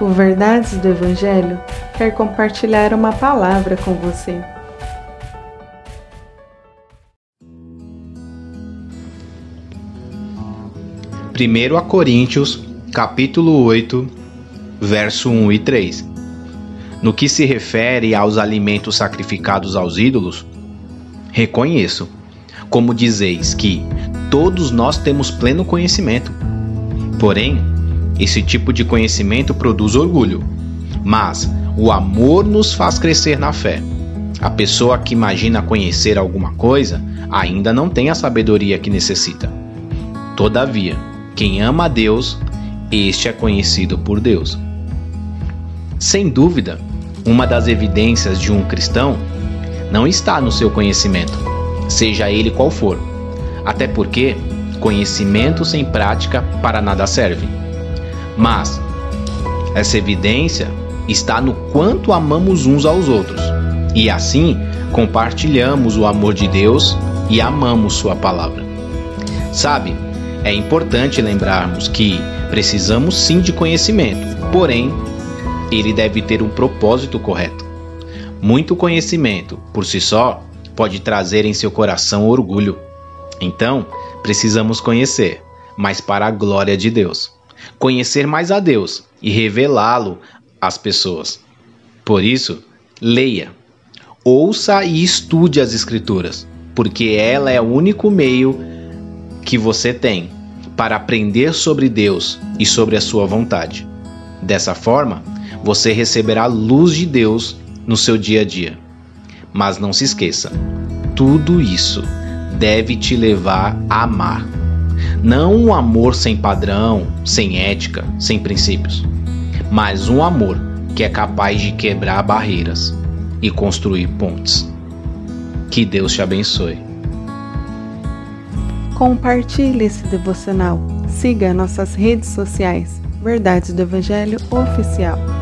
O Verdades do Evangelho quer compartilhar uma palavra com você. Primeiro a Coríntios, capítulo 8, verso 1 e 3. No que se refere aos alimentos sacrificados aos ídolos, reconheço, como dizeis que todos nós temos pleno conhecimento. Porém, esse tipo de conhecimento produz orgulho, mas o amor nos faz crescer na fé. A pessoa que imagina conhecer alguma coisa ainda não tem a sabedoria que necessita. Todavia, quem ama a Deus, este é conhecido por Deus. Sem dúvida, uma das evidências de um cristão não está no seu conhecimento, seja ele qual for. Até porque conhecimento sem prática para nada serve. Mas essa evidência está no quanto amamos uns aos outros, e assim compartilhamos o amor de Deus e amamos Sua palavra. Sabe, é importante lembrarmos que precisamos sim de conhecimento, porém, ele deve ter um propósito correto. Muito conhecimento, por si só, pode trazer em seu coração orgulho. Então, precisamos conhecer, mas para a glória de Deus. Conhecer mais a Deus e revelá-lo às pessoas. Por isso, leia, ouça e estude as Escrituras, porque ela é o único meio que você tem para aprender sobre Deus e sobre a sua vontade. Dessa forma, você receberá a luz de Deus no seu dia a dia. Mas não se esqueça, tudo isso deve te levar a amar. Não um amor sem padrão, sem ética, sem princípios, mas um amor que é capaz de quebrar barreiras e construir pontes. Que Deus te abençoe. Compartilhe esse devocional. Siga nossas redes sociais. Verdades do Evangelho Oficial.